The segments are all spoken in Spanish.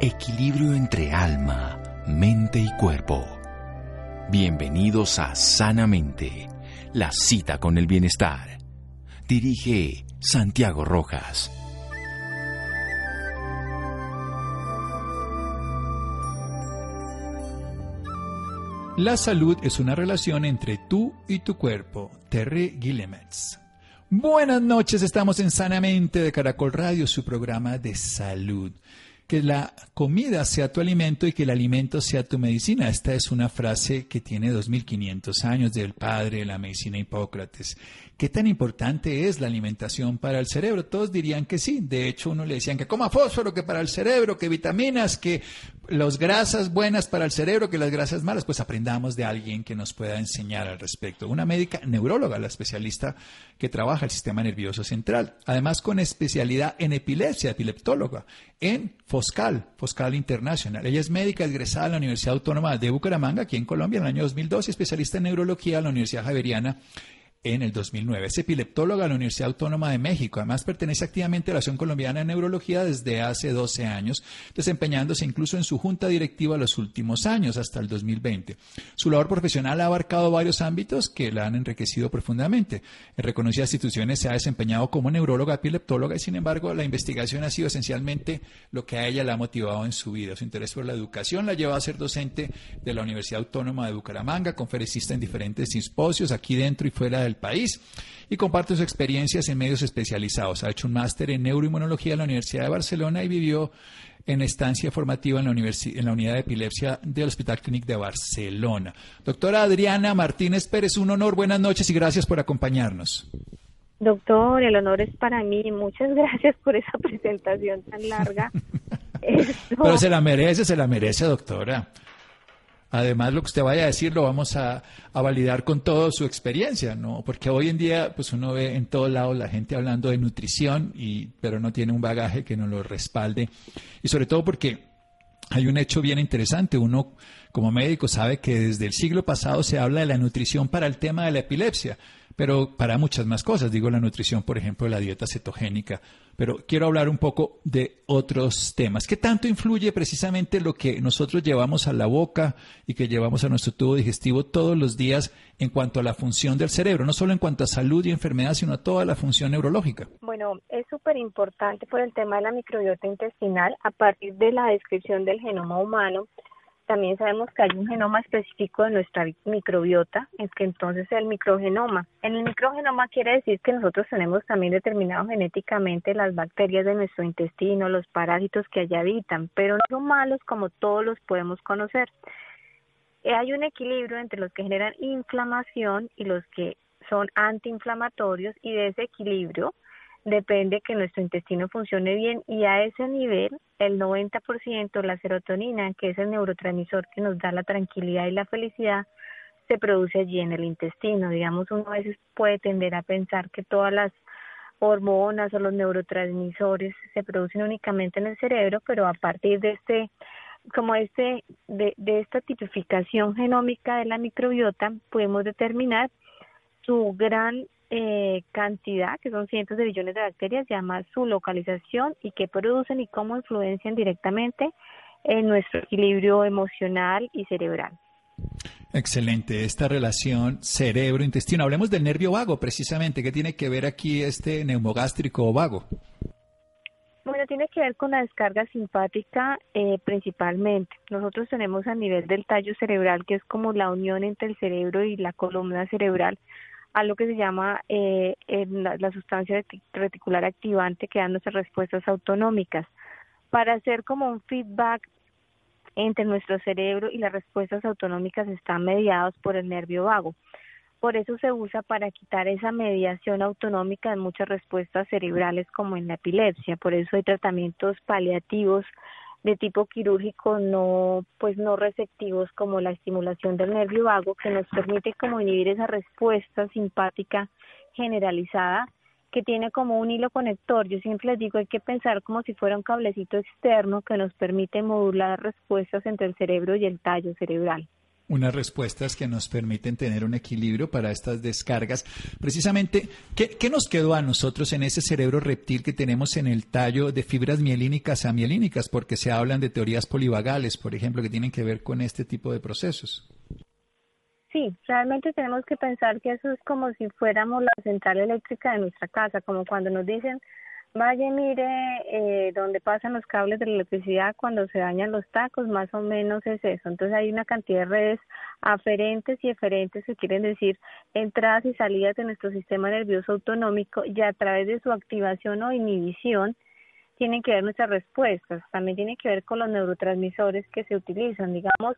Equilibrio entre alma, mente y cuerpo. Bienvenidos a Sanamente, la cita con el bienestar. Dirige Santiago Rojas. La salud es una relación entre tú y tu cuerpo. Terry Guillemets. Buenas noches, estamos en Sanamente de Caracol Radio, su programa de salud. Que la comida sea tu alimento y que el alimento sea tu medicina. Esta es una frase que tiene 2500 años del padre de la medicina Hipócrates. ¿Qué tan importante es la alimentación para el cerebro? Todos dirían que sí. De hecho, uno le decían que coma fósforo, que para el cerebro, que vitaminas, que las grasas buenas para el cerebro, que las grasas malas. Pues aprendamos de alguien que nos pueda enseñar al respecto. Una médica neuróloga, la especialista que trabaja el sistema nervioso central. Además, con especialidad en epilepsia, epileptóloga, en Foscal, Foscal International. Ella es médica egresada en la Universidad Autónoma de Bucaramanga, aquí en Colombia, en el año 2002, y especialista en neurología en la Universidad Javeriana en el 2009. Es epileptóloga de la Universidad Autónoma de México. Además, pertenece activamente a la Asociación Colombiana de Neurología desde hace 12 años, desempeñándose incluso en su junta directiva los últimos años, hasta el 2020. Su labor profesional ha abarcado varios ámbitos que la han enriquecido profundamente. En reconocidas instituciones se ha desempeñado como neuróloga epileptóloga y, sin embargo, la investigación ha sido esencialmente lo que a ella la ha motivado en su vida. Su interés por la educación la lleva a ser docente de la Universidad Autónoma de Bucaramanga, conferencista en diferentes simposios aquí dentro y fuera del país y comparte sus experiencias en medios especializados. Ha hecho un máster en neuroinmunología en la Universidad de Barcelona y vivió en estancia formativa en la, en la unidad de epilepsia del Hospital Clínic de Barcelona. Doctora Adriana Martínez Pérez, un honor, buenas noches y gracias por acompañarnos. Doctor, el honor es para mí. Muchas gracias por esa presentación tan larga. Pero se la merece, se la merece, doctora. Además, lo que usted vaya a decir lo vamos a, validar con toda su experiencia, ¿no? Porque hoy en día, pues uno ve en todos lados la gente hablando de nutrición, y, pero no tiene un bagaje que nos lo respalde. Y sobre todo porque hay un hecho bien interesante. Uno, como médico, sabe que desde el siglo pasado se habla de la nutrición para el tema de la epilepsia pero para muchas más cosas, digo la nutrición, por ejemplo, la dieta cetogénica, pero quiero hablar un poco de otros temas. ¿Qué tanto influye precisamente lo que nosotros llevamos a la boca y que llevamos a nuestro tubo digestivo todos los días en cuanto a la función del cerebro, no solo en cuanto a salud y enfermedad, sino a toda la función neurológica? Bueno, es súper importante por el tema de la microbiota intestinal a partir de la descripción del genoma humano también sabemos que hay un genoma específico de nuestra microbiota, es que entonces el microgenoma. En el microgenoma quiere decir que nosotros tenemos también determinado genéticamente las bacterias de nuestro intestino, los parásitos que allá habitan, pero no son malos como todos los podemos conocer. Eh, hay un equilibrio entre los que generan inflamación y los que son antiinflamatorios y de ese equilibrio depende que nuestro intestino funcione bien y a ese nivel el 90% la serotonina, que es el neurotransmisor que nos da la tranquilidad y la felicidad, se produce allí en el intestino. Digamos, uno a veces puede tender a pensar que todas las hormonas o los neurotransmisores se producen únicamente en el cerebro, pero a partir de este como este de, de esta tipificación genómica de la microbiota podemos determinar su gran eh, cantidad, que son cientos de billones de bacterias, llama su localización y qué producen y cómo influencian directamente en nuestro equilibrio emocional y cerebral. Excelente, esta relación cerebro-intestino. Hablemos del nervio vago, precisamente. ¿Qué tiene que ver aquí este neumogástrico vago? Bueno, tiene que ver con la descarga simpática eh, principalmente. Nosotros tenemos a nivel del tallo cerebral, que es como la unión entre el cerebro y la columna cerebral, a lo que se llama eh, la, sustancia reticular activante que dan respuestas autonómicas para hacer como un feedback entre nuestro cerebro y las respuestas autonómicas están mediados por el nervio vago. Por eso se usa para quitar esa mediación autonómica en muchas respuestas cerebrales como en la epilepsia. Por eso hay tratamientos paliativos de tipo quirúrgico no pues no receptivos como la estimulación del nervio vago que nos permite como inhibir esa respuesta simpática generalizada que tiene como un hilo conector. Yo siempre les digo, hay que pensar como si fuera un cablecito externo que nos permite modular respuestas entre el cerebro y el tallo cerebral. Unas respuestas que nos permiten tener un equilibrio para estas descargas. Precisamente, ¿qué, nos quedó a nosotros en ese cerebro reptil que tenemos en el tallo de fibras mielínicas a mielínicas? Porque se hablan de teorías polivagales, por ejemplo, que tienen que ver con este tipo de procesos. Sí, realmente tenemos que pensar que eso es como si fuéramos la central eléctrica de nuestra casa, como cuando nos dicen Vaya, mire, eh, donde pasan los cables de la electricidad cuando se dañan los tacos, más o menos es eso. Entonces hay una cantidad de redes aferentes y eferentes que quieren decir entradas y salidas de nuestro sistema nervioso autonómico y a través de su activación o inhibición tienen que ver nuestras respuestas. También tiene que ver con los neurotransmisores que se utilizan. Digamos,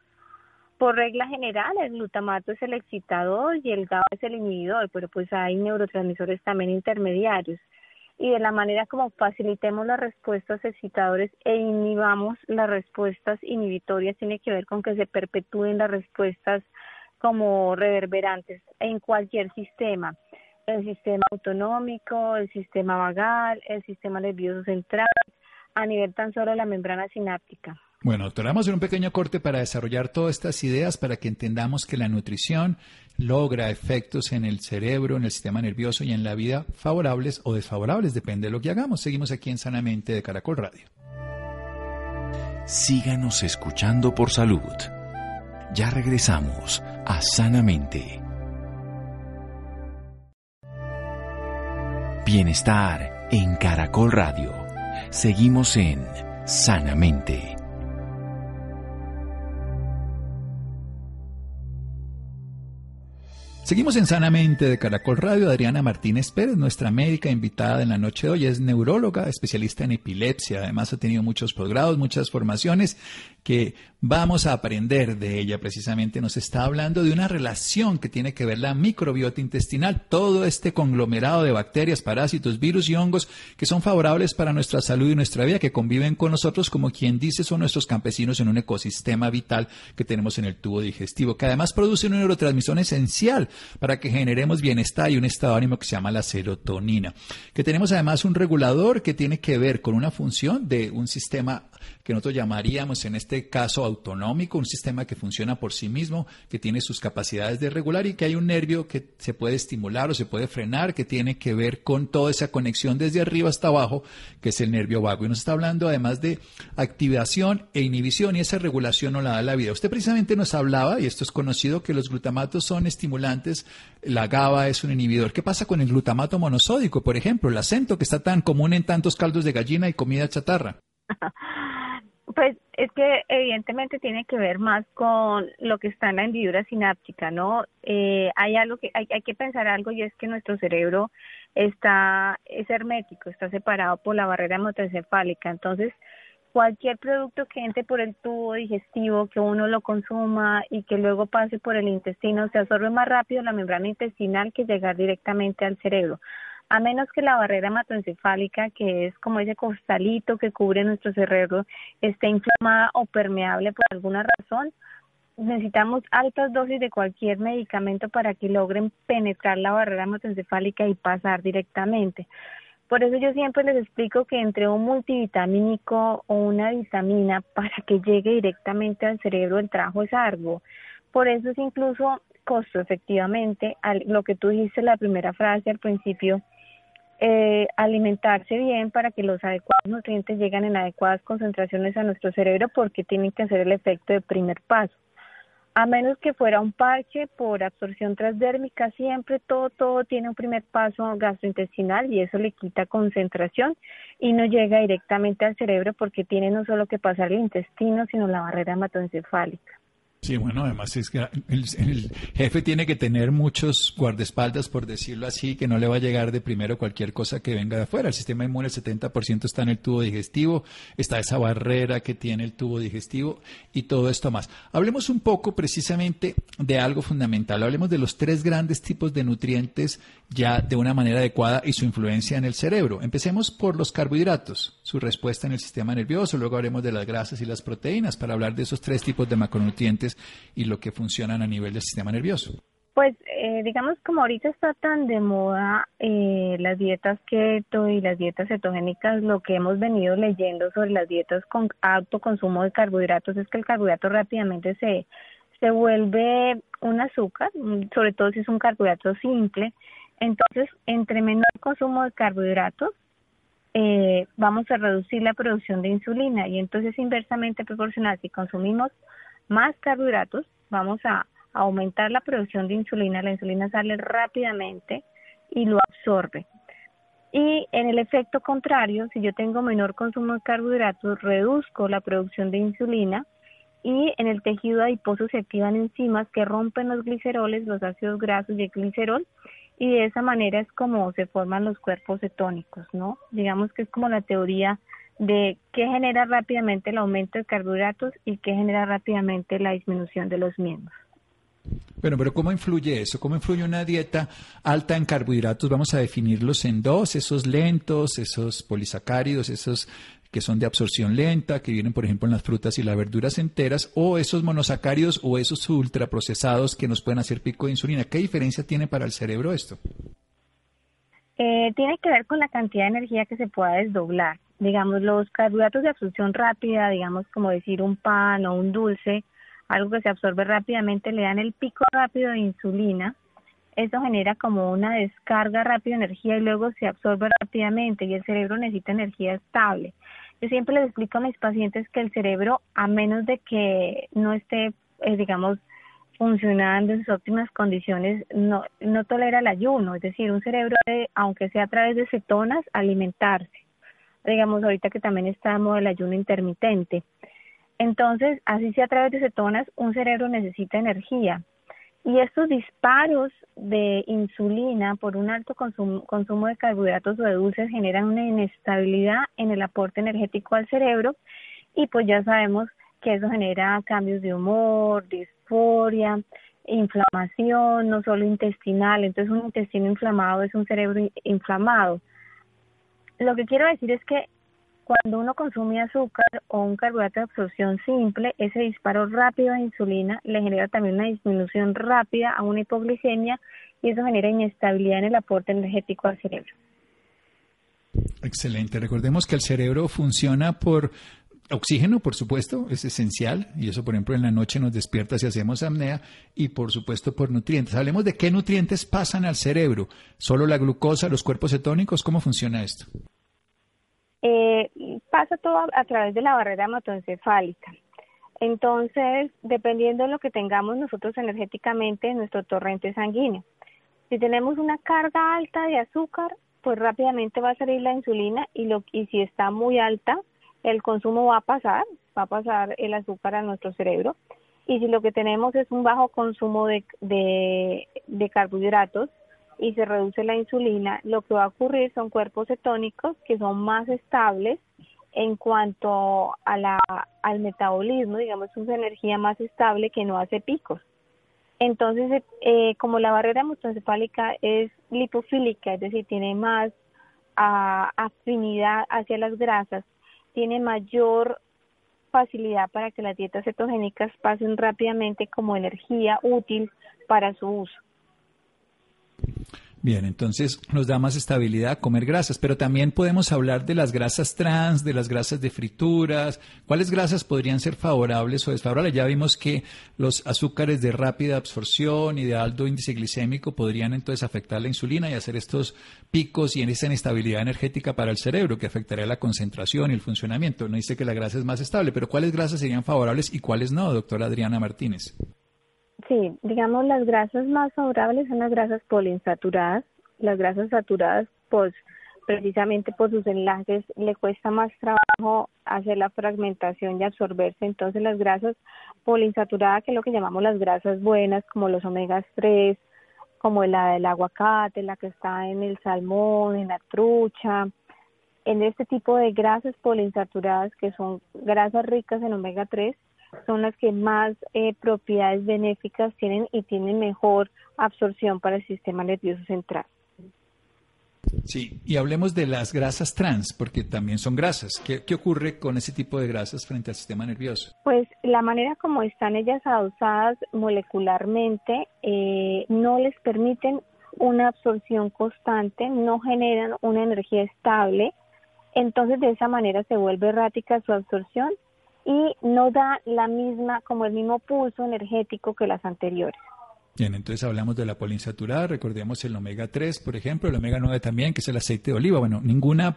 por regla general, el glutamato es el excitador y el GABA es el inhibidor, pero pues hay neurotransmisores también intermediarios y de la manera como facilitemos las respuestas excitadores e inhibamos las respuestas inhibitorias tiene que ver con que se perpetúen las respuestas como reverberantes en cualquier sistema, el sistema autonómico, el sistema vagal, el sistema nervioso central, a nivel tan solo de la membrana sináptica. Bueno, doctora, vamos a hacer un pequeño corte para desarrollar todas estas ideas para que entendamos que la nutrición logra efectos en el cerebro, en el sistema nervioso y en la vida favorables o desfavorables, depende de lo que hagamos. Seguimos aquí en Sanamente de Caracol Radio. Síganos escuchando por salud. Ya regresamos a Sanamente. Bienestar en Caracol Radio. Seguimos en Sanamente. Seguimos en Sanamente de Caracol Radio. Adriana Martínez Pérez, nuestra médica invitada en la noche de hoy, es neuróloga, especialista en epilepsia. Además ha tenido muchos posgrados, muchas formaciones que vamos a aprender de ella. Precisamente nos está hablando de una relación que tiene que ver la microbiota intestinal, todo este conglomerado de bacterias, parásitos, virus y hongos que son favorables para nuestra salud y nuestra vida, que conviven con nosotros como quien dice son nuestros campesinos en un ecosistema vital que tenemos en el tubo digestivo, que además produce un neurotransmisor esencial para que generemos bienestar y un estado de ánimo que se llama la serotonina. Que tenemos además un regulador que tiene que ver con una función de un sistema que nosotros llamaríamos en este caso autonómico, un sistema que funciona por sí mismo, que tiene sus capacidades de regular y que hay un nervio que se puede estimular o se puede frenar, que tiene que ver con toda esa conexión desde arriba hasta abajo, que es el nervio vago. Y nos está hablando además de activación e inhibición y esa regulación no la da la vida. Usted precisamente nos hablaba, y esto es conocido, que los glutamatos son estimulantes, la GABA es un inhibidor. ¿Qué pasa con el glutamato monosódico, por ejemplo, el acento que está tan común en tantos caldos de gallina y comida chatarra? Pues es que evidentemente tiene que ver más con lo que está en la hendidura sináptica, ¿no? Eh, hay algo que hay, hay que pensar algo y es que nuestro cerebro está es hermético, está separado por la barrera hematoencefálica, entonces cualquier producto que entre por el tubo digestivo, que uno lo consuma y que luego pase por el intestino, se absorbe más rápido la membrana intestinal que llegar directamente al cerebro a menos que la barrera hematoencefálica, que es como ese costalito que cubre nuestro cerebro, esté inflamada o permeable por alguna razón, necesitamos altas dosis de cualquier medicamento para que logren penetrar la barrera hematoencefálica y pasar directamente. Por eso yo siempre les explico que entre un multivitamínico o una vitamina para que llegue directamente al cerebro el trabajo es arduo. Por eso es incluso costo efectivamente, lo que tú dijiste la primera frase al principio, eh, alimentarse bien para que los adecuados nutrientes lleguen en adecuadas concentraciones a nuestro cerebro porque tienen que hacer el efecto de primer paso. A menos que fuera un parche por absorción transdérmica, siempre todo, todo tiene un primer paso gastrointestinal y eso le quita concentración y no llega directamente al cerebro porque tiene no solo que pasar el intestino, sino la barrera hematoencefálica. Sí, bueno, además es que el, jefe tiene que tener muchos guardaespaldas, por decirlo así, que no le va a llegar de primero cualquier cosa que venga de afuera. El sistema inmune, el 70% está en el tubo digestivo, está esa barrera que tiene el tubo digestivo y todo esto más. Hablemos un poco precisamente de algo fundamental. Hablemos de los tres grandes tipos de nutrientes ya de una manera adecuada y su influencia en el cerebro. Empecemos por los carbohidratos, su respuesta en el sistema nervioso, luego hablemos de las grasas y las proteínas para hablar de esos tres tipos de macronutrientes y lo que funcionan a nivel del sistema nervioso. Pues eh, digamos como ahorita está tan de moda eh, las dietas keto y las dietas cetogénicas, lo que hemos venido leyendo sobre las dietas con alto consumo de carbohidratos es que el carbohidrato rápidamente se se vuelve un azúcar, sobre todo si es un carbohidrato simple. Entonces, entre menor consumo de carbohidratos, eh, vamos a reducir la producción de insulina y entonces inversamente proporcional, si consumimos más carbohidratos, vamos a aumentar la producción de insulina, la insulina sale rápidamente y lo absorbe. Y en el efecto contrario, si yo tengo menor consumo de carbohidratos, reduzco la producción de insulina y en el tejido adiposo se activan enzimas que rompen los gliceroles, los ácidos grasos y el glicerol y de esa manera es como se forman los cuerpos cetónicos, ¿no? Digamos que es como la teoría de qué genera rápidamente el aumento de carbohidratos y qué genera rápidamente la disminución de los miembros. Bueno, pero ¿cómo influye eso? ¿Cómo influye una dieta alta en carbohidratos? Vamos a definirlos en dos, esos lentos, esos polisacáridos, esos que son de absorción lenta, que vienen, por ejemplo, en las frutas y las verduras enteras, o esos monosacáridos o esos ultraprocesados que nos pueden hacer pico de insulina. ¿Qué diferencia tiene para el cerebro esto? Eh, tiene que ver con la cantidad de energía que se pueda desdoblar. Digamos, los carbohidratos de absorción rápida, digamos, como decir un pan o un dulce, algo que se absorbe rápidamente, le dan el pico rápido de insulina. Eso genera como una descarga rápida de energía y luego se absorbe rápidamente y el cerebro necesita energía estable. Yo siempre les explico a mis pacientes que el cerebro, a menos de que no esté, eh, digamos, funcionando en sus óptimas condiciones, no, no tolera el ayuno. Es decir, un cerebro, aunque sea a través de cetonas, alimentarse. Digamos, ahorita que también estamos el ayuno intermitente. Entonces, así sea a través de cetonas, un cerebro necesita energía. Y estos disparos de insulina por un alto consumo, de carbohidratos o de dulces generan una inestabilidad en el aporte energético al cerebro y pues ya sabemos que eso genera cambios de humor, disforia, inflamación, no solo intestinal. Entonces un intestino inflamado es un cerebro inflamado. Lo que quiero decir es que cuando uno consume azúcar o un carbohidrato de absorción simple, ese disparo rápido de insulina le genera también una disminución rápida a una hipoglicemia y eso genera inestabilidad en el aporte energético al cerebro. Excelente. Recordemos que el cerebro funciona por oxígeno, por supuesto, es esencial, y eso, por ejemplo, en la noche nos despierta si hacemos apnea, y por supuesto por nutrientes. Hablemos de qué nutrientes pasan al cerebro. ¿Solo la glucosa, los cuerpos cetónicos? ¿Cómo funciona esto? Eh, pasa todo a, través de la barrera hematoencefálica. Entonces, dependiendo de lo que tengamos nosotros energéticamente en nuestro torrente sanguíneo. Si tenemos una carga alta de azúcar, pues rápidamente va a salir la insulina y, lo, y si está muy alta, el consumo va a pasar, va a pasar el azúcar a nuestro cerebro. Y si lo que tenemos es un bajo consumo de, de carbohidratos, y se reduce la insulina, lo que va a ocurrir son cuerpos cetónicos que son más estables en cuanto a la, al metabolismo, digamos, es una energía más estable que no hace picos. Entonces, eh, como la barrera hematoencefálica es lipofílica, es decir, tiene más ah, afinidad hacia las grasas, tiene mayor facilidad para que las dietas cetogénicas pasen rápidamente como energía útil para su uso. Bien, entonces nos da más estabilidad comer grasas, pero también podemos hablar de las grasas trans, de las grasas de frituras. ¿Cuáles grasas podrían ser favorables o desfavorables? Ya vimos que los azúcares de rápida absorción y de alto índice glicémico podrían entonces afectar la insulina y hacer estos picos y esa inestabilidad energética para el cerebro que afectaría la concentración y el funcionamiento. No dice que la grasa es más estable, pero ¿cuáles grasas serían favorables y cuáles no, doctora Adriana Martínez? Sí, digamos las grasas más favorables son las grasas poliinsaturadas. Las grasas saturadas, pues precisamente por sus enlaces le cuesta más trabajo hacer la fragmentación y absorberse. Entonces las grasas poliinsaturadas, que es lo que llamamos las grasas buenas, como los omegas 3, como la del aguacate, la que está en el salmón, en la trucha, en este tipo de grasas poliinsaturadas que son grasas ricas en omega 3, son las que más eh, propiedades benéficas tienen y tienen mejor absorción para el sistema nervioso central. Sí, y hablemos de las grasas trans, porque también son grasas. ¿Qué, ocurre con ese tipo de grasas frente al sistema nervioso? Pues la manera como están ellas adosadas molecularmente eh, no les permiten una absorción constante, no generan una energía estable, entonces de esa manera se vuelve errática su absorción y no da la misma, como el mismo pulso energético que las anteriores. Bien, entonces hablamos de la poliinsaturada, recordemos el omega 3, por ejemplo, el omega 9 también, que es el aceite de oliva. Bueno, ninguna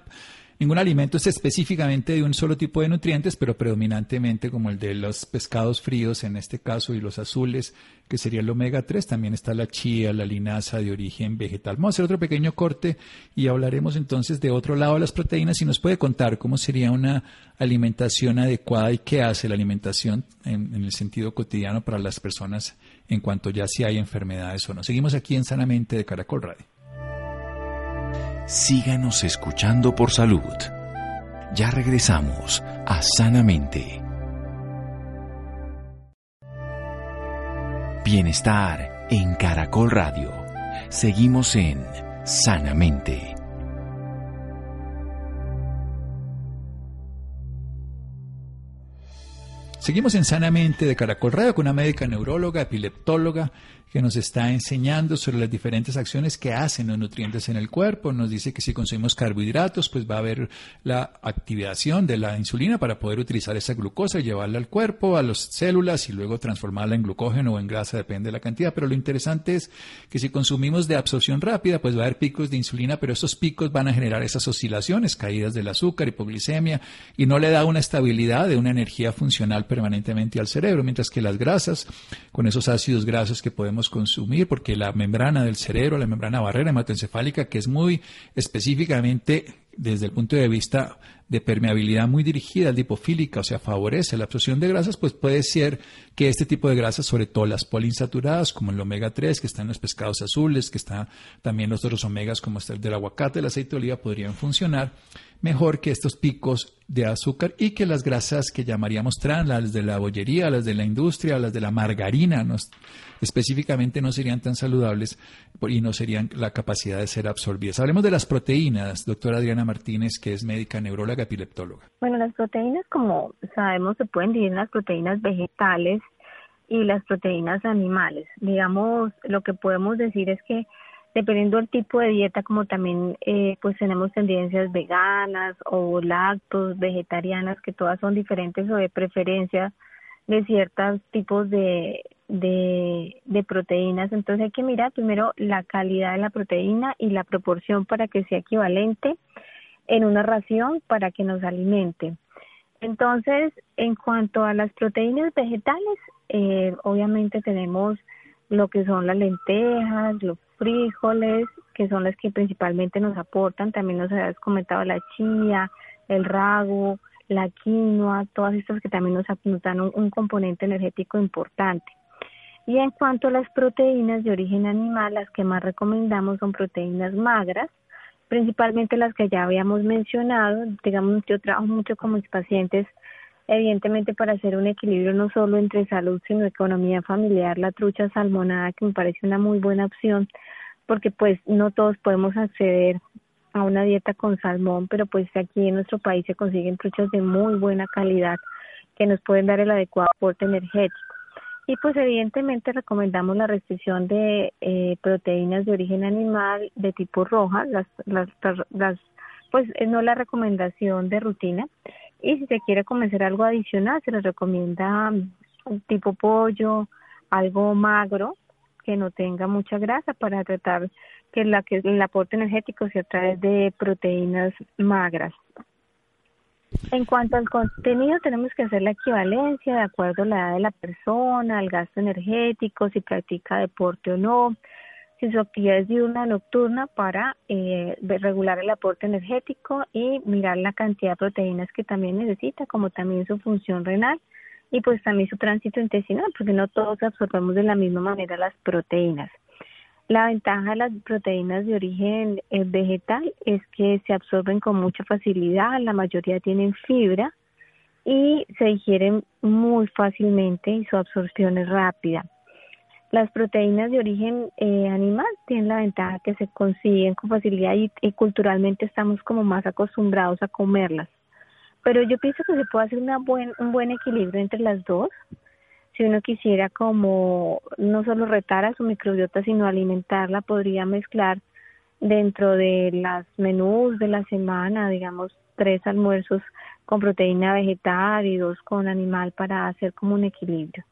Ningún alimento es específicamente de un solo tipo de nutrientes, pero predominantemente como el de los pescados fríos en este caso y los azules, que sería el omega 3. También está la chía, la linaza de origen vegetal. Vamos a hacer otro pequeño corte y hablaremos entonces de otro lado de las proteínas y nos puede contar cómo sería una alimentación adecuada y qué hace la alimentación en, en el sentido cotidiano para las personas en cuanto ya si hay enfermedades o no. Seguimos aquí en Sanamente de Caracol Radio síganos escuchando por salud. Ya regresamos a Sanamente. Bienestar en Caracol Radio. Seguimos en Sanamente. Seguimos en Sanamente de Caracol Radio con una médica neuróloga, epileptóloga, que nos está enseñando sobre las diferentes acciones que hacen los nutrientes en el cuerpo. Nos dice que si consumimos carbohidratos, pues va a haber la activación de la insulina para poder utilizar esa glucosa y llevarla al cuerpo, a las células y luego transformarla en glucógeno o en grasa, depende de la cantidad. Pero lo interesante es que si consumimos de absorción rápida, pues va a haber picos de insulina, pero esos picos van a generar esas oscilaciones, caídas del azúcar, hipoglicemia, y no le da una estabilidad de una energía funcional permanentemente al cerebro, mientras que las grasas, con esos ácidos grasos que podemos consumir, porque la membrana del cerebro, la membrana barrera hematoencefálica, que es muy específicamente desde el punto de vista de permeabilidad muy dirigida lipofílica, o sea, favorece la absorción de grasas, pues puede ser que este tipo de grasas, sobre todo las poliinsaturadas, como el omega 3, que está en los pescados azules, que está también los otros omegas, como el del aguacate, el aceite de oliva, podrían funcionar mejor que estos picos de azúcar y que las grasas que llamaríamos trans, las de la bollería, las de la industria, las de la margarina, específicamente no serían tan saludables y no serían la capacidad de ser absorbidas. Hablemos de las proteínas, doctora Adriana Martínez, que es médica neuróloga epileptóloga. Bueno, las proteínas, como sabemos, se pueden dividir en las proteínas vegetales y las proteínas animales. Digamos, lo que podemos decir es que dependiendo del tipo de dieta, como también eh, pues tenemos tendencias veganas o lactos, vegetarianas, que todas son diferentes o de preferencia de ciertos tipos de, de, de proteínas. Entonces hay que mirar primero la calidad de la proteína y la proporción para que sea equivalente en una ración para que nos alimente. Entonces, en cuanto a las proteínas vegetales, eh, obviamente tenemos lo que son las lentejas, los frijoles, que son las que principalmente nos aportan. También nos habías comentado la chía, el rago, la quinoa, todas estas que también nos, dan un, componente energético importante. Y en cuanto a las proteínas de origen animal, las que más recomendamos son proteínas magras, principalmente las que ya habíamos mencionado. Digamos, yo trabajo mucho con mis pacientes evidentemente para hacer un equilibrio no solo entre salud sino economía familiar, la trucha salmonada que me parece una muy buena opción porque pues no todos podemos acceder a una dieta con salmón, pero pues aquí en nuestro país se consiguen truchas de muy buena calidad que nos pueden dar el adecuado aporte energético. Y pues evidentemente recomendamos la restricción de eh, proteínas de origen animal de tipo roja, las, las, las, pues no la recomendación de rutina, y si se quiere comer algo adicional, se les recomienda un tipo pollo, algo magro, que no tenga mucha grasa para tratar que, la, que el aporte energético sea a través de proteínas magras. En cuanto al contenido, tenemos que hacer la equivalencia de acuerdo a la edad de la persona, al gasto energético, si practica deporte o no, si su actividad es diurna o nocturna para eh, regular el aporte energético y mirar la cantidad de proteínas que también necesita, como también su función renal y pues también su tránsito intestinal, porque no todos absorbemos de la misma manera las proteínas. La ventaja de las proteínas de origen eh, vegetal es que se absorben con mucha facilidad, la mayoría tienen fibra y se digieren muy fácilmente y su absorción es rápida. Las proteínas de origen eh, animal tienen la ventaja que se consiguen con facilidad y, culturalmente estamos como más acostumbrados a comerlas. Pero yo pienso que se puede hacer una buen, un buen equilibrio entre las dos. Si uno quisiera como no solo retar a su microbiota, sino alimentarla, podría mezclar dentro de las menús de la semana, digamos, tres almuerzos con proteína vegetal y dos con animal para hacer como un equilibrio.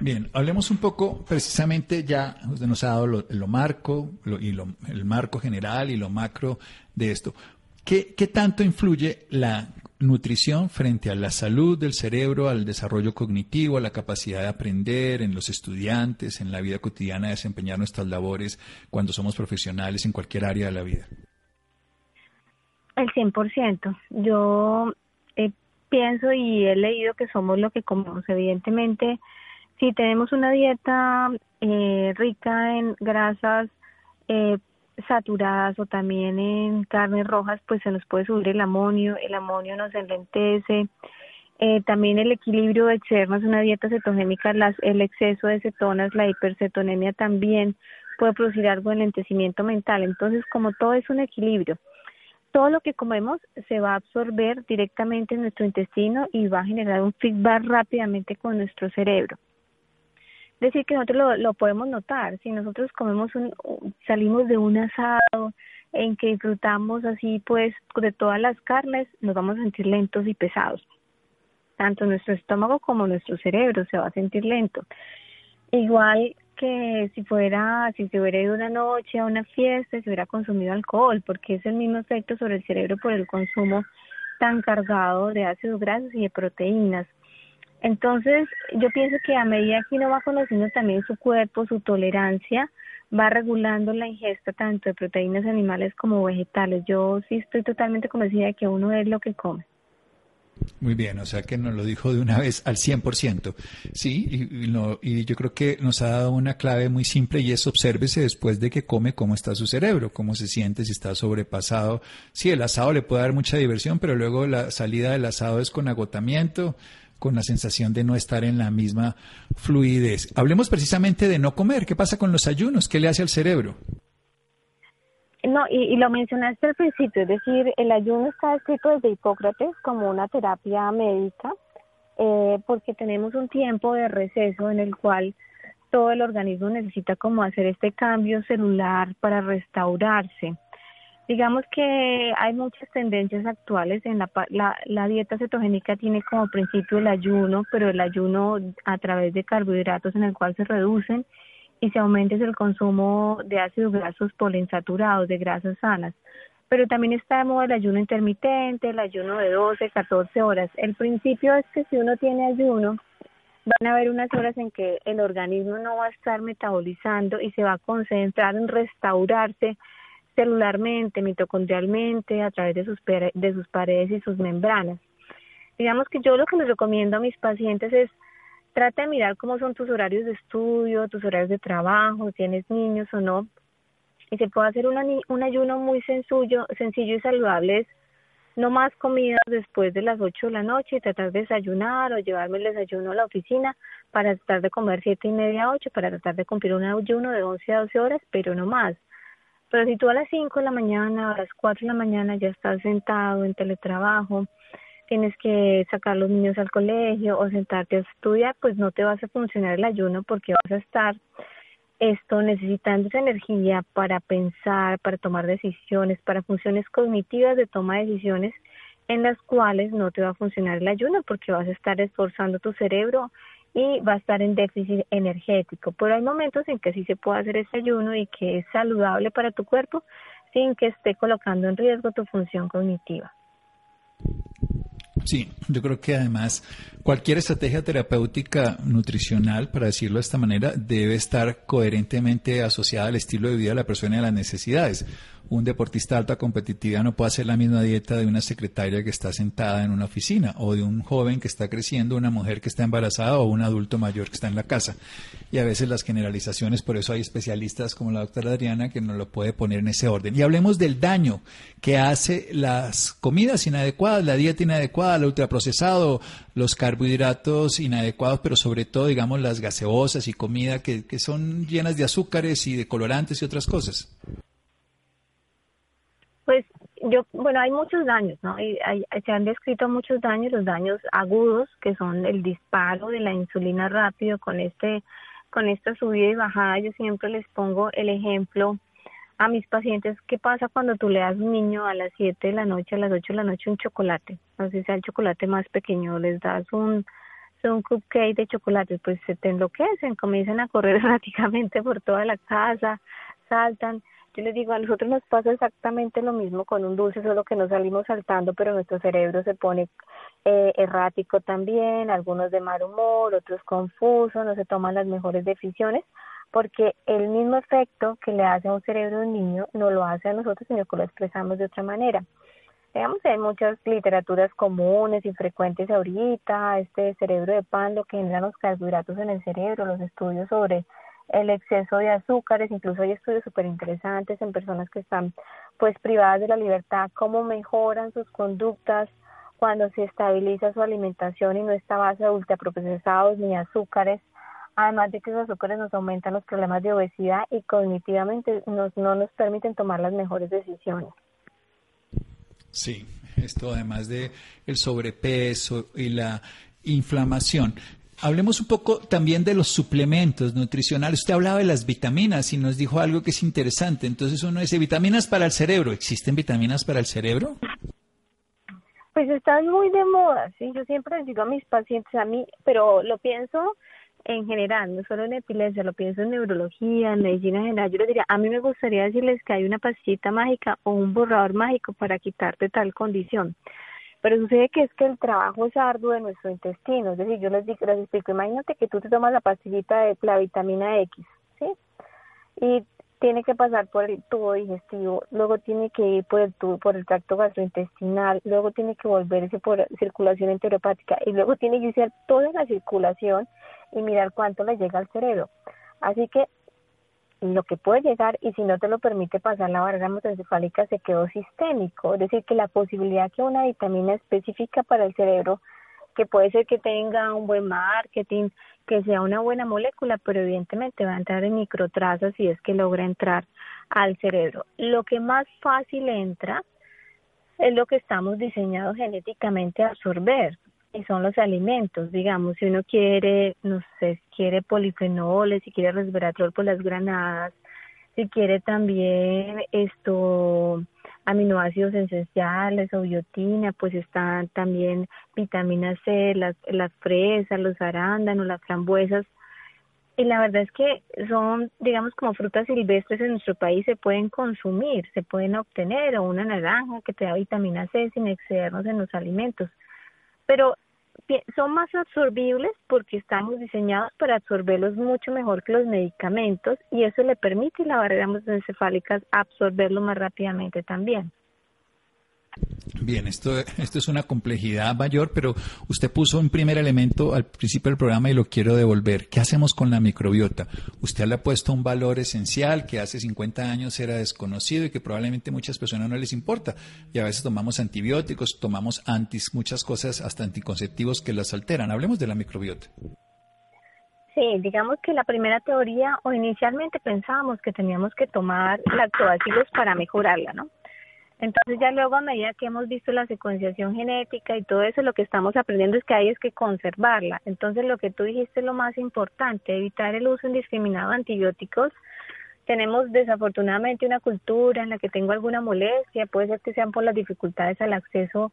Bien, hablemos un poco precisamente ya, usted nos ha dado lo, marco y el marco general y lo macro de esto. ¿Qué, ¿Qué tanto influye la nutrición frente a la salud del cerebro, al desarrollo cognitivo, a la capacidad de aprender en los estudiantes, en la vida cotidiana, de desempeñar nuestras labores cuando somos profesionales en cualquier área de la vida? El 100%. Yo eh, pienso y he leído que somos lo que comemos. Evidentemente, si tenemos una dieta eh, rica en grasas, eh, saturadas o también en carnes rojas, pues se nos puede subir el amonio, el amonio nos enlentece, eh, también el equilibrio de excedernos una dieta cetogénica, las, el exceso de cetonas, la hipercetonemia también puede producir algo de mental. Entonces, como todo es un equilibrio, todo lo que comemos se va a absorber directamente en nuestro intestino y va a generar un feedback rápidamente con nuestro cerebro decir que nosotros lo, podemos notar. Si nosotros comemos un, salimos de un asado en que disfrutamos así pues de todas las carnes, nos vamos a sentir lentos y pesados. Tanto nuestro estómago como nuestro cerebro se va a sentir lento. Igual que si fuera, si se hubiera ido una noche a una fiesta se hubiera consumido alcohol, porque es el mismo efecto sobre el cerebro por el consumo tan cargado de ácidos grasos y de proteínas. Entonces, yo pienso que a medida que uno va conociendo también su cuerpo, su tolerancia, va regulando la ingesta tanto de proteínas animales como vegetales. Yo sí estoy totalmente convencida de que uno es lo que come. Muy bien, o sea que nos lo dijo de una vez al 100%. Sí, y, y, yo creo que nos ha dado una clave muy simple y es obsérvese después de que come cómo está su cerebro, cómo se siente, si está sobrepasado. Sí, el asado le puede dar mucha diversión, pero luego la salida del asado es con agotamiento, con la sensación de no estar en la misma fluidez. Hablemos precisamente de no comer. ¿Qué pasa con los ayunos? ¿Qué le hace al cerebro? No, y, lo mencionaste al principio, es decir, el ayuno está escrito desde Hipócrates como una terapia médica, eh, porque tenemos un tiempo de receso en el cual todo el organismo necesita como hacer este cambio celular para restaurarse. Digamos que hay muchas tendencias actuales en la, la, dieta cetogénica tiene como principio el ayuno, pero el ayuno a través de carbohidratos en el cual se reducen y se aumenta el consumo de ácidos grasos poliinsaturados, de grasas sanas. Pero también está de moda el ayuno intermitente, el ayuno de 12, 14 horas. El principio es que si uno tiene ayuno, van a haber unas horas en que el organismo no va a estar metabolizando y se va a concentrar en restaurarse celularmente, mitocondrialmente, a través de sus, de sus paredes y sus membranas. Digamos que yo lo que les recomiendo a mis pacientes es trata de mirar cómo son tus horarios de estudio, tus horarios de trabajo, si tienes niños o no. Y se puede hacer un ayuno muy sencillo, sencillo y saludable, es no más comidas después de las 8 de la noche y tratar de desayunar o llevarme el desayuno a la oficina para tratar de comer siete y media, 8, para tratar de cumplir un ayuno de 11 a 12 horas, pero no más. Pero si tú a las 5 de la mañana a las 4 de la mañana ya estás sentado en teletrabajo, tienes que sacar a los niños al colegio o sentarte a estudiar, pues no te vas a funcionar el ayuno porque vas a estar esto necesitando esa energía para pensar, para tomar decisiones, para funciones cognitivas de toma de decisiones en las cuales no te va a funcionar el ayuno porque vas a estar esforzando tu cerebro y va a estar en déficit energético. Pero hay momentos en que sí se puede hacer ese ayuno y que es saludable para tu cuerpo sin que esté colocando en riesgo tu función cognitiva. Sí, yo creo que además cualquier estrategia terapéutica nutricional, para decirlo de esta manera, debe estar coherentemente asociada al estilo de vida de la persona y a las necesidades un deportista de alta competitividad no puede hacer la misma dieta de una secretaria que está sentada en una oficina o de un joven que está creciendo, una mujer que está embarazada o un adulto mayor que está en la casa. Y a veces las generalizaciones, por eso hay especialistas como la doctora Adriana que nos lo puede poner en ese orden. Y hablemos del daño que hace las comidas inadecuadas, la dieta inadecuada, el ultraprocesado, los carbohidratos inadecuados, pero sobre todo, digamos, las gaseosas y comida que, que son llenas de azúcares y de colorantes y otras cosas. Pues yo, bueno, hay muchos daños, ¿no? Y se han descrito muchos daños, los daños agudos, que son el disparo de la insulina rápido con este, con esta subida y bajada. Yo siempre les pongo el ejemplo a mis pacientes, ¿qué pasa cuando tú le das un niño a las 7 de la noche, a las 8 de la noche un chocolate? No sé si sea el chocolate más pequeño, les das un, un cupcake de chocolate, pues se te enloquecen, comienzan a correr erráticamente por toda la casa, saltan. Yo les digo, a nosotros nos pasa exactamente lo mismo con un dulce, solo que nos salimos saltando, pero nuestro cerebro se pone eh, errático también, algunos de mal humor, otros confusos, no se toman las mejores decisiones, porque el mismo efecto que le hace a un cerebro de un niño no lo hace a nosotros, sino que lo expresamos de otra manera. Digamos, hay muchas literaturas comunes y frecuentes ahorita, este cerebro de pan, lo que generan los carbohidratos en el cerebro, los estudios sobre el exceso de azúcares, incluso hay estudios súper interesantes en personas que están pues privadas de la libertad, cómo mejoran sus conductas cuando se estabiliza su alimentación y no está base de ultraprocesados ni azúcares, además de que los azúcares nos aumentan los problemas de obesidad y cognitivamente nos, no nos permiten tomar las mejores decisiones. Sí, esto además de el sobrepeso y la inflamación. Hablemos un poco también de los suplementos nutricionales. Usted hablaba de las vitaminas y nos dijo algo que es interesante. Entonces uno dice, vitaminas para el cerebro. ¿Existen vitaminas para el cerebro? Pues están muy de moda, sí. Yo siempre les digo a mis pacientes, a mí, pero lo pienso en general, no solo en epilepsia, lo pienso en neurología, en medicina general, yo les diría, a mí me gustaría decirles que hay una pastillita mágica o un borrador mágico para quitarte tal condición. Pero sucede que es que el trabajo es arduo de nuestro intestino, es decir, yo les, digo, les explico, imagínate que tú te tomas la pastillita de la vitamina X, ¿sí? Y tiene que pasar por el tubo digestivo, luego tiene que ir por el tubo, por el tracto gastrointestinal, luego tiene que volverse por circulación enteropática y luego tiene que hacer toda la circulación y mirar cuánto le llega al cerebro. Así que lo que puede llegar y si no te lo permite pasar la barrera hematoencefálica se quedó sistémico, es decir, que la posibilidad que una vitamina específica para el cerebro, que puede ser que tenga un buen marketing, que sea una buena molécula, pero evidentemente va a entrar en microtrazas si es que logra entrar al cerebro. Lo que más fácil entra es lo que estamos diseñados genéticamente a absorber y son los alimentos, digamos, si uno quiere, no sé, quiere polifenoles, si quiere resveratrol por las granadas, si quiere también esto aminoácidos esenciales o biotina, pues están también vitamina C, las, las fresas, los arándanos, las frambuesas. Y la verdad es que son, digamos, como frutas silvestres en nuestro país se pueden consumir, se pueden obtener, o una naranja que te da vitamina C sin excedernos en los alimentos pero son más absorbibles porque estamos diseñados para absorberlos mucho mejor que los medicamentos y eso le permite a la barrera encefálica absorberlo más rápidamente también. Bien, esto, es una complejidad mayor, pero usted puso un primer elemento al principio del programa y lo quiero devolver. ¿Qué hacemos con la microbiota? Usted le ha puesto un valor esencial que hace 50 años era desconocido y que probablemente muchas personas no les importa. Y a veces tomamos antibióticos, tomamos antis, muchas cosas, hasta anticonceptivos que las alteran. Hablemos de la microbiota. Sí, digamos que la primera teoría, o inicialmente pensábamos que teníamos que tomar lactobacilos para mejorarla, ¿no? Entonces ya luego a medida que hemos visto la secuenciación genética y todo eso, lo que estamos aprendiendo es que hay es que conservarla. Entonces lo que tú dijiste es lo más importante, evitar el uso indiscriminado de antibióticos. Tenemos desafortunadamente una cultura en la que tengo alguna molestia, puede ser que sean por las dificultades al acceso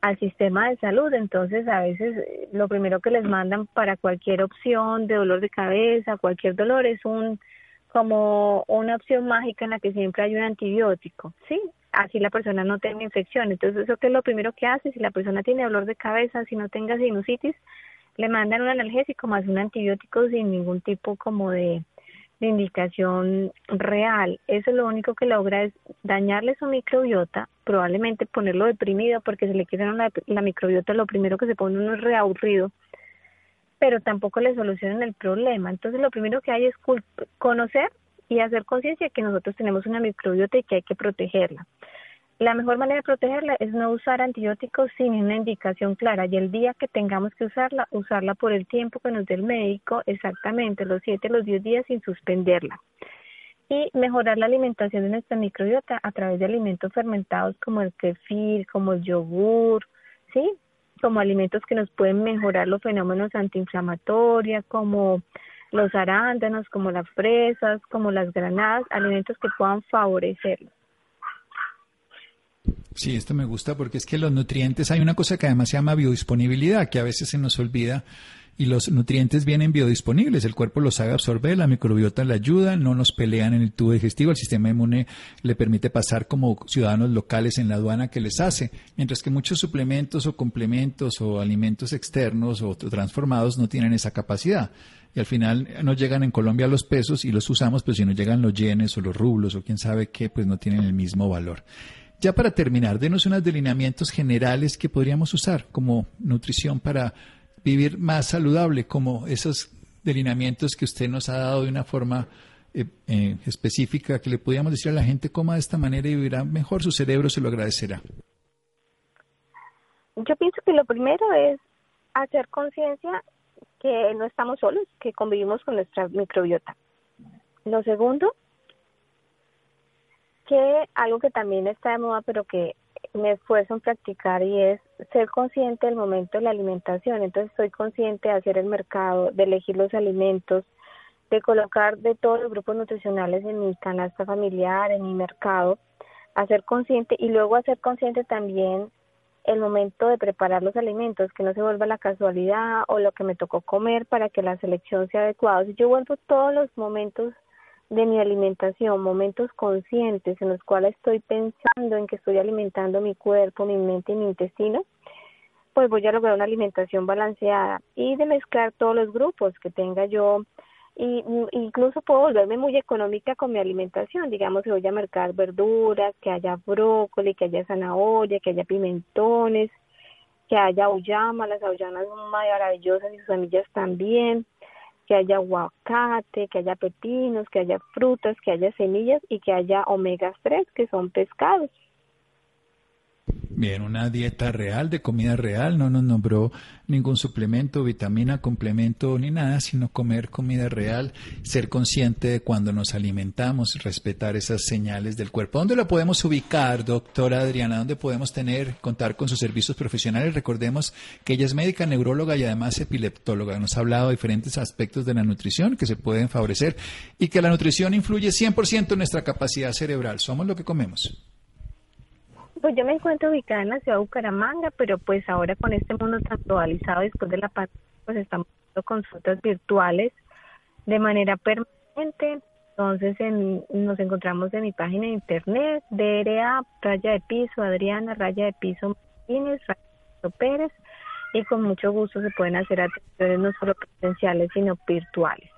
al sistema de salud, entonces a veces eh, lo primero que les mandan para cualquier opción de dolor de cabeza, cualquier dolor es un como una opción mágica en la que siempre hay un antibiótico, ¿sí? Así la persona no tenga infección. Entonces, eso que es lo primero que hace, si la persona tiene dolor de cabeza, si no tenga sinusitis, le mandan un analgésico más un antibiótico sin ningún tipo como de, indicación real. Eso lo único que logra es dañarle su microbiota, probablemente ponerlo deprimido porque se le quiere la, la microbiota, lo primero que se pone uno es reaburrido, pero tampoco le solucionan el problema. Entonces, lo primero que hay es conocer y hacer conciencia que nosotros tenemos una microbiota y que hay que protegerla. La mejor manera de protegerla es no usar antibióticos sin una indicación clara y el día que tengamos que usarla, usarla por el tiempo que nos dé el médico, exactamente los 7, los 10 días sin suspenderla. Y mejorar la alimentación de nuestra microbiota a través de alimentos fermentados como el kefir, como el yogur, ¿sí? Como alimentos que nos pueden mejorar los fenómenos antiinflamatorios, como los arándanos, como las fresas, como las granadas, alimentos que puedan favorecerlos. Sí, esto me gusta porque es que los nutrientes, hay una cosa que además se llama biodisponibilidad, que a veces se nos olvida y los nutrientes vienen biodisponibles, el cuerpo los sabe absorber, la microbiota le ayuda, no nos pelean en el tubo digestivo, el sistema inmune le permite pasar como ciudadanos locales en la aduana que les hace, mientras que muchos suplementos o complementos o alimentos externos o transformados no tienen esa capacidad. Y al final nos llegan en Colombia los pesos y los usamos, pero si nos llegan los yenes o los rublos o quién sabe qué, pues no tienen el mismo valor. Ya para terminar, denos unos delineamientos generales que podríamos usar como nutrición para vivir más saludable, como esos delineamientos que usted nos ha dado de una forma eh, eh, específica, que le podíamos decir a la gente coma de esta manera y vivirá mejor, su cerebro se lo agradecerá. Yo pienso que lo primero es hacer conciencia que no estamos solos, que convivimos con nuestra microbiota. Lo segundo, que algo que también está de moda, pero que me esfuerzo en practicar y es ser consciente del momento de la alimentación. Entonces estoy consciente de hacer el mercado, de elegir los alimentos, de colocar de todos los grupos nutricionales en mi canasta familiar, en mi mercado, hacer consciente y luego hacer consciente también el momento de preparar los alimentos, que no se vuelva la casualidad o lo que me tocó comer para que la selección sea adecuada. Si yo vuelvo todos los momentos de mi alimentación, momentos conscientes en los cuales estoy pensando en que estoy alimentando mi cuerpo, mi mente y mi intestino, pues voy a lograr una alimentación balanceada y de mezclar todos los grupos que tenga yo y incluso puedo volverme muy económica con mi alimentación, digamos que voy a mercar verduras, que haya brócoli, que haya zanahoria, que haya pimentones, que haya auyama, las auyamas son maravillosas y sus semillas también, que haya aguacate, que haya pepinos, que haya frutas, que haya semillas y que haya omega 3, que son pescados. Bien, una dieta real, de comida real, no nos nombró ningún suplemento, vitamina, complemento ni nada, sino comer comida real, ser consciente de cuando nos alimentamos, respetar esas señales del cuerpo. ¿Dónde la podemos ubicar, doctora Adriana? ¿Dónde podemos tener, contar con sus servicios profesionales? Recordemos que ella es médica, neuróloga y además epileptóloga. Nos ha hablado de diferentes aspectos de la nutrición que se pueden favorecer y que la nutrición influye 100% en nuestra capacidad cerebral. Somos lo que comemos. Pues yo me encuentro ubicada en la ciudad de Bucaramanga, pero pues ahora con este mundo tan globalizado después de la pandemia, pues estamos haciendo consultas virtuales de manera permanente. Entonces nos encontramos en mi página de internet, DRA, raya de piso, Adriana, raya de piso Martínez, raya de piso Pérez, y con mucho gusto se pueden hacer atenciones no solo presenciales, sino virtuales.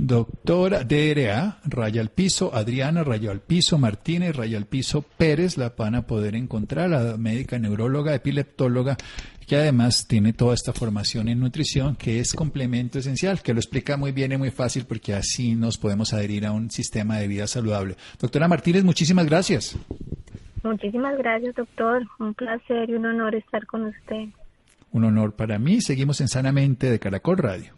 Doctora DRA, raya al piso, Adriana, raya al piso, Martínez, raya al piso, Pérez, la van a poder encontrar, la médica neuróloga, epileptóloga, que además tiene toda esta formación en nutrición, que es complemento esencial, que lo explica muy bien y muy fácil, porque así nos podemos adherir a un sistema de vida saludable. Doctora Martínez, muchísimas gracias. Muchísimas gracias, doctor. Un placer y un honor estar con usted. Un honor para mí. Seguimos en Sanamente de Caracol Radio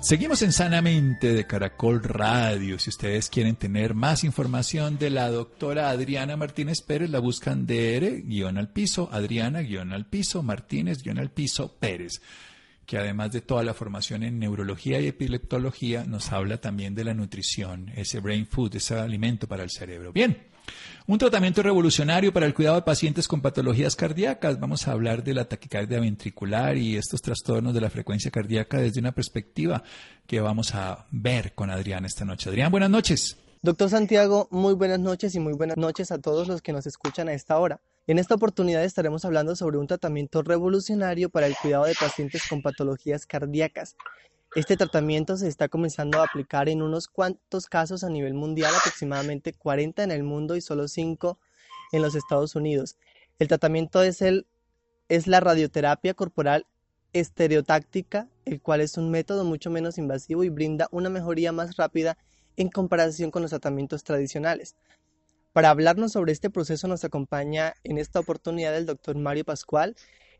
Seguimos en Sanamente de Caracol Radio. Si ustedes quieren tener más información de la doctora Adriana Martínez Pérez, la buscan DR, guion al piso, Adriana, guion al piso, Martínez, guion al piso, Pérez que además de toda la formación en neurología y epileptología, nos habla también de la nutrición, ese brain food, ese alimento para el cerebro. Bien, un tratamiento revolucionario para el cuidado de pacientes con patologías cardíacas. Vamos a hablar de la taquicardia ventricular y estos trastornos de la frecuencia cardíaca desde una perspectiva que vamos a ver con Adrián esta noche. Adrián, buenas noches. Doctor Santiago, muy buenas noches y muy buenas noches a todos los que nos escuchan a esta hora. En esta oportunidad estaremos hablando sobre un tratamiento revolucionario para el cuidado de pacientes con patologías cardíacas. Este tratamiento se está comenzando a aplicar en unos cuantos casos a nivel mundial, aproximadamente 40 en el mundo y solo 5 en los Estados Unidos. El tratamiento es, el, es la radioterapia corporal estereotáctica, el cual es un método mucho menos invasivo y brinda una mejoría más rápida en comparación con los tratamientos tradicionales. Para hablarnos sobre este proceso nos acompaña en esta oportunidad el doctor Mario Pascual.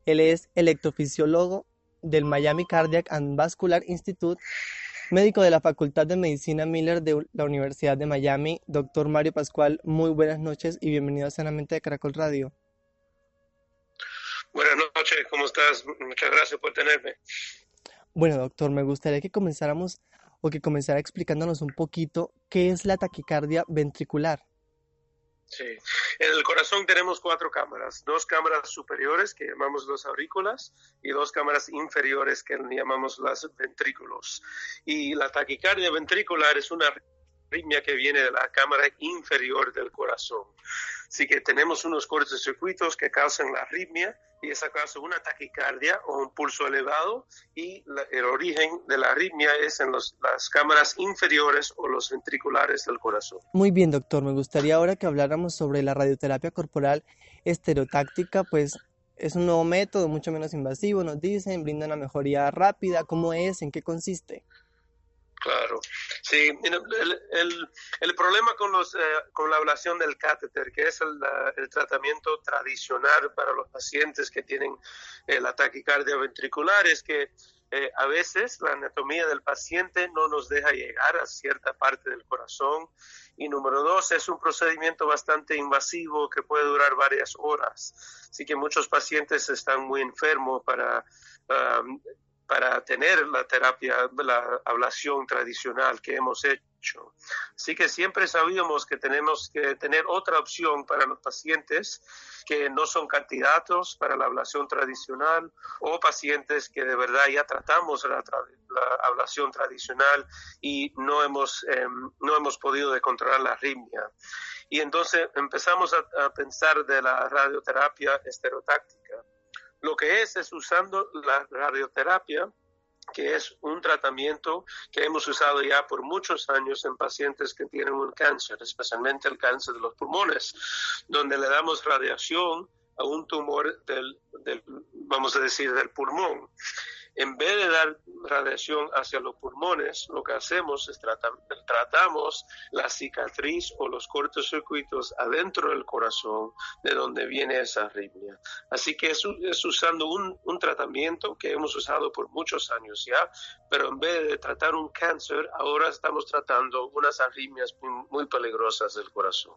Él es electrofisiólogo del Miami Cardiac and Vascular Institute, médico de la Facultad de Medicina Miller de la Universidad de Miami. Doctor Mario Pascual, muy buenas noches y bienvenido a Sanamente de Caracol Radio. Buenas noches, ¿cómo estás? Muchas gracias por tenerme. Bueno, doctor, me gustaría que comenzáramos o que comenzara explicándonos un poquito qué es la taquicardia ventricular. Sí, en el corazón tenemos cuatro cámaras, dos cámaras superiores que llamamos los aurículas y dos cámaras inferiores que llamamos las ventrículos. Y la taquicardia ventricular es una arritmia que viene de la cámara inferior del corazón. Así que tenemos unos circuitos que causan la arritmia y esa causa una taquicardia o un pulso elevado y el origen de la arritmia es en las cámaras inferiores o los ventriculares del corazón. Muy bien, doctor. Me gustaría ahora que habláramos sobre la radioterapia corporal estereotáctica, pues es un nuevo método, mucho menos invasivo, nos dicen, brinda una mejoría rápida. ¿Cómo es? ¿En qué consiste? Claro, sí, el, el, problema con, los, eh, con la ablación del catéter, que es el, tratamiento tradicional para los pacientes que tienen el ataque ventricular, es que eh, a veces la anatomía del paciente no nos deja llegar a cierta parte del corazón. Y número dos, es un procedimiento bastante invasivo que puede durar varias horas. Así que muchos pacientes están muy enfermos para um, para tener la terapia, la ablación tradicional que hemos hecho. Así que siempre sabíamos que tenemos que tener otra opción para los pacientes que no son candidatos para la ablación tradicional o pacientes que de verdad ya tratamos la, ablación tradicional y no hemos, em, no hemos podido controlar la arritmia. Y entonces empezamos a, a pensar de la radioterapia estereotáctica lo que es es usando la radioterapia que es un tratamiento que hemos usado ya por muchos años en pacientes que tienen un cáncer, especialmente el cáncer de los pulmones, donde le damos radiación a un tumor del, del vamos a decir, del pulmón en vez de dar radiación hacia los pulmones, lo que hacemos es tratar, tratamos la cicatriz o los cortocircuitos adentro del corazón de donde viene esa arritmia. Así que es, es usando un, tratamiento que hemos usado por muchos años ya, pero en vez de tratar un cáncer, ahora estamos tratando unas arritmias muy peligrosas del corazón.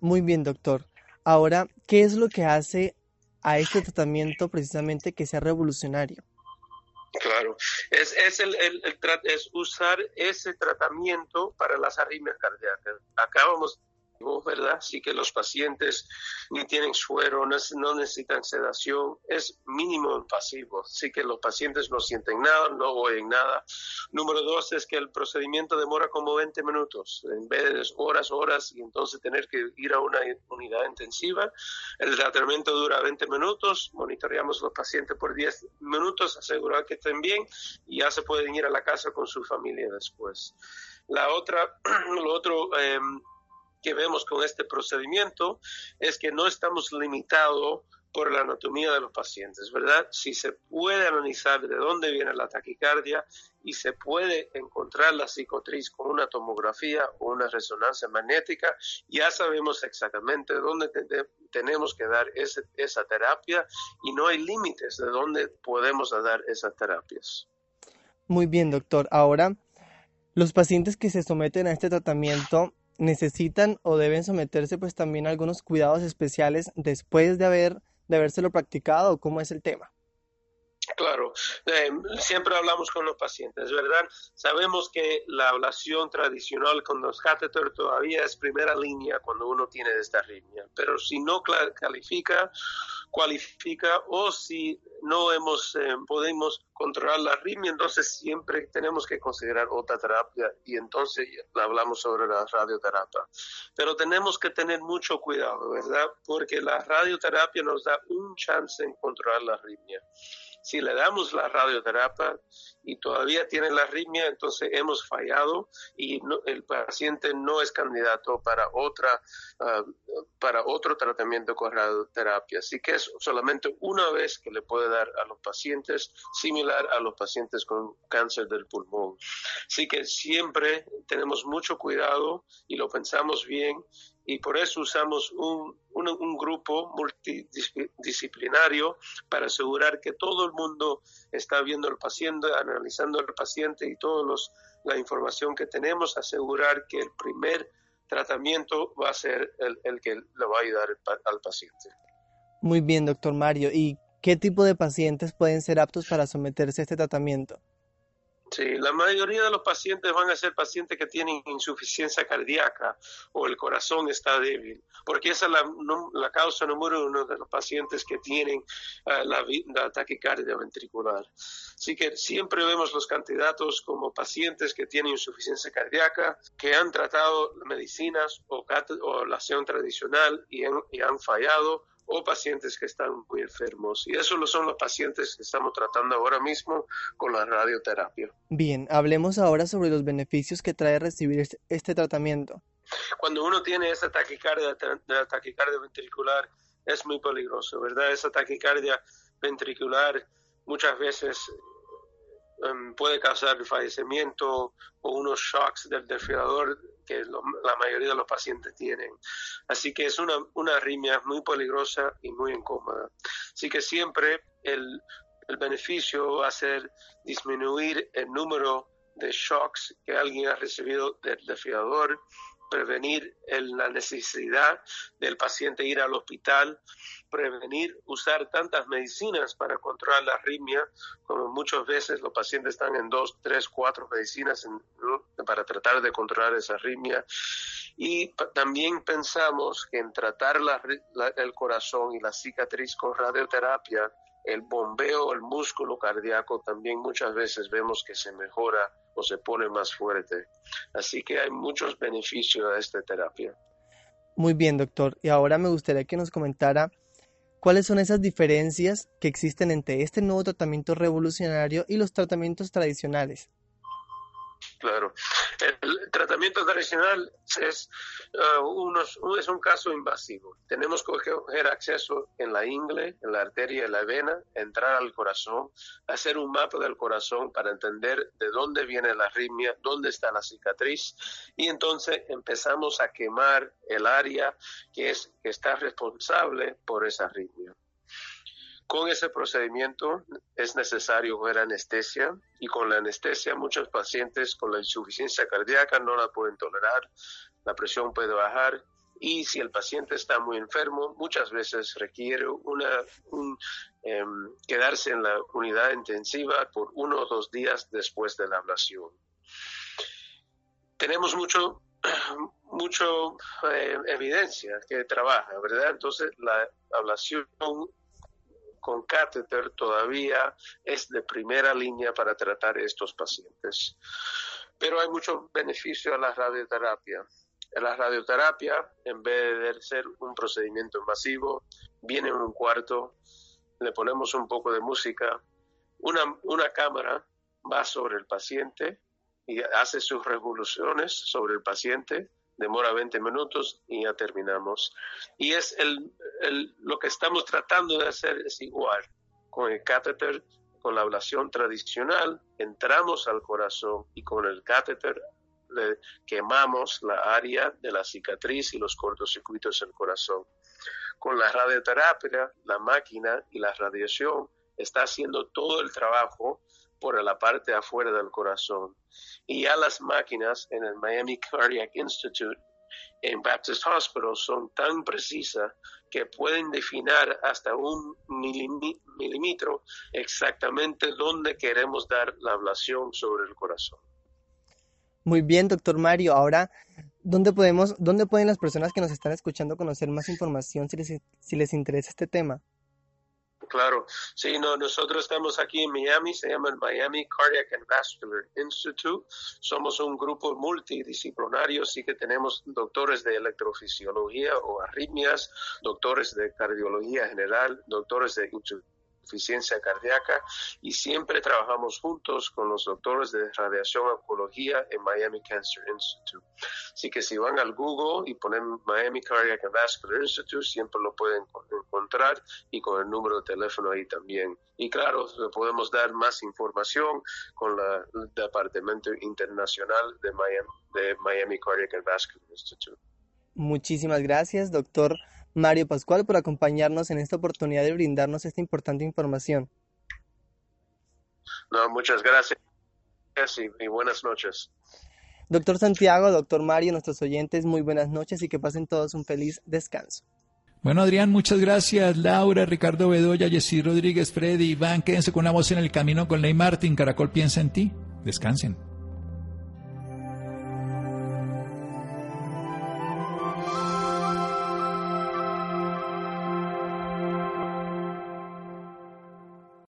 Muy bien, doctor. Ahora, ¿qué es lo que hace a este tratamiento precisamente que sea revolucionario? Claro, es, es, el, el, es usar ese tratamiento para las arritmias cardíacas. Acá vamos ¿verdad? Así que los pacientes ni tienen suero, no necesitan sedación, es mínimo invasivo, así que los pacientes no sienten nada, no oyen nada. Número dos es que el procedimiento demora como 20 minutos, en vez de horas, horas, y entonces tener que ir a una unidad intensiva. El tratamiento dura 20 minutos, monitoreamos los pacientes por 10 minutos, asegurar que estén bien, y ya se pueden ir a la casa con su familia después. La otra, lo otro, eh, que vemos con este procedimiento es que no estamos limitados por la anatomía de los pacientes, ¿verdad? Si se puede analizar de dónde viene la taquicardia y se puede encontrar la cicatriz con una tomografía o una resonancia magnética, ya sabemos exactamente dónde tenemos que dar esa terapia y no hay límites de dónde podemos dar esas terapias. Muy bien, doctor. Ahora, los pacientes que se someten a este tratamiento necesitan o deben someterse pues también a algunos cuidados especiales después de haber de habérselo practicado cómo es el tema. Claro, eh, siempre hablamos con los pacientes, ¿verdad? Sabemos que la ablación tradicional con los catéter todavía es primera línea cuando uno tiene esta arritmia, pero si no califica, cualifica o si no hemos, eh, podemos controlar la arritmia, entonces siempre tenemos que considerar otra terapia y entonces hablamos sobre la radioterapia. Pero tenemos que tener mucho cuidado, ¿verdad? Porque la radioterapia nos da un chance en controlar la arritmia si le damos la radioterapia y todavía tiene la arritmia, entonces hemos fallado y el paciente no es candidato para otra ah, para otro tratamiento con radioterapia. Así que es solamente una vez que le puede dar a los pacientes similar a los pacientes con cáncer del pulmón. Así que siempre tenemos mucho cuidado y lo pensamos bien y por eso usamos un, un, grupo multidisciplinario para asegurar que todo el mundo está viendo al paciente, analizando al paciente y toda la información que tenemos, asegurar que el primer tratamiento va a ser el, el que le va a ayudar al paciente. Muy bien, doctor Mario. ¿Y qué tipo de pacientes pueden ser aptos para someterse a este tratamiento? Sí, la mayoría de los pacientes van a ser pacientes que tienen insuficiencia cardíaca o el corazón está débil, porque esa es la, causa número uno de los pacientes que tienen uh, la, la, taquicardia ventricular. Así que siempre vemos los candidatos como pacientes que tienen insuficiencia cardíaca, que han tratado medicinas o, o la acción tradicional y han fallado o pacientes que están muy enfermos. Y esos son los pacientes que estamos tratando ahora mismo con la radioterapia. Bien, hablemos ahora sobre los beneficios que trae recibir este, este tratamiento. Cuando uno tiene esta taquicardia, la taquicardia ventricular, es muy peligroso, ¿verdad? Esa taquicardia ventricular muchas veces em, puede causar fallecimiento o unos shocks del desfibrilador que la mayoría de los pacientes tienen. Así que es una, una arritmia muy peligrosa y muy incómoda. Así que siempre el, el beneficio va a ser disminuir el número de shocks que alguien ha recibido del desfibrilador prevenir la necesidad del paciente ir al hospital, prevenir usar tantas medicinas para controlar la arritmia, como muchas veces los pacientes están en dos, tres, cuatro medicinas para tratar de controlar esa arritmia. Y también pensamos que en tratar el corazón y la cicatriz con radioterapia, el bombeo, el músculo cardíaco también muchas veces vemos que se mejora o se pone más fuerte. Así que hay muchos beneficios a esta terapia. Muy bien, doctor. Y ahora me gustaría que nos comentara cuáles son esas diferencias que existen entre este nuevo tratamiento revolucionario y los tratamientos tradicionales. Claro. El tratamiento tradicional es, uh, es un caso invasivo. Tenemos que coger acceso en la ingle, en la arteria, en la vena, entrar al corazón, hacer un mapa del corazón para entender de dónde viene la arritmia, dónde está la cicatriz y entonces empezamos a quemar el área que, es, que está responsable por esa arritmia. Con ese procedimiento es necesario ver anestesia y con la anestesia muchos pacientes con la insuficiencia cardíaca no la pueden tolerar, la presión puede bajar y si el paciente está muy enfermo, muchas veces requiere una, em, quedarse en la unidad intensiva por uno o dos días después de la ablación. Tenemos mucho, mucho eh, evidencia que trabaja, ¿verdad? Entonces la ablación con catéter todavía es de primera línea para tratar estos pacientes. Pero hay mucho beneficio a la radioterapia. La radioterapia, en vez de ser un procedimiento invasivo, viene en un cuarto, le ponemos un poco de música, una, una cámara va sobre el paciente y hace sus revoluciones sobre el paciente demora 20 minutos y ya terminamos. Y es el, lo que estamos tratando de hacer es igual. Con el catéter, con la ablación tradicional, entramos al corazón y con el catéter le quemamos la área de la cicatriz y los cortocircuitos del corazón. Con la radioterapia, la máquina y la radiación está haciendo todo el trabajo por la parte afuera del corazón. Y ya las máquinas en el Miami Cardiac Institute en Baptist Hospital son tan precisas que pueden definir hasta un milímetro exactamente dónde queremos dar la ablación sobre el corazón. Muy bien, doctor Mario. Ahora, ¿dónde, podemos, ¿dónde pueden las personas que nos están escuchando conocer más información si les, si les interesa este tema? Claro, sí, no, nosotros estamos aquí en Miami, se llama el Miami Cardiac and Vascular Institute. Somos un grupo multidisciplinario, sí que tenemos doctores de electrofisiología o arritmias, doctores de cardiología general, doctores de cardíaca y siempre trabajamos juntos con los doctores de radiación oncología en Miami Cancer Institute. Así que si van al Google y ponen Miami Cardiac and Vascular Institute, siempre lo pueden encontrar y con el número de teléfono ahí también. Y claro, podemos dar más información con la, el Departamento Internacional de Miami, de Miami Cardiac and Vascular Institute. Muchísimas gracias, doctor Mario Pascual, por acompañarnos en esta oportunidad de brindarnos esta importante información. No, muchas gracias y, buenas noches. Doctor Santiago, doctor Mario, nuestros oyentes, muy buenas noches y que pasen todos un feliz descanso. Bueno, Adrián, muchas gracias. Laura, Ricardo Bedoya, Jessy Rodríguez, Freddy, Iván, quédense con una voz en el camino con Ley Martín. Caracol piensa en ti. Descansen.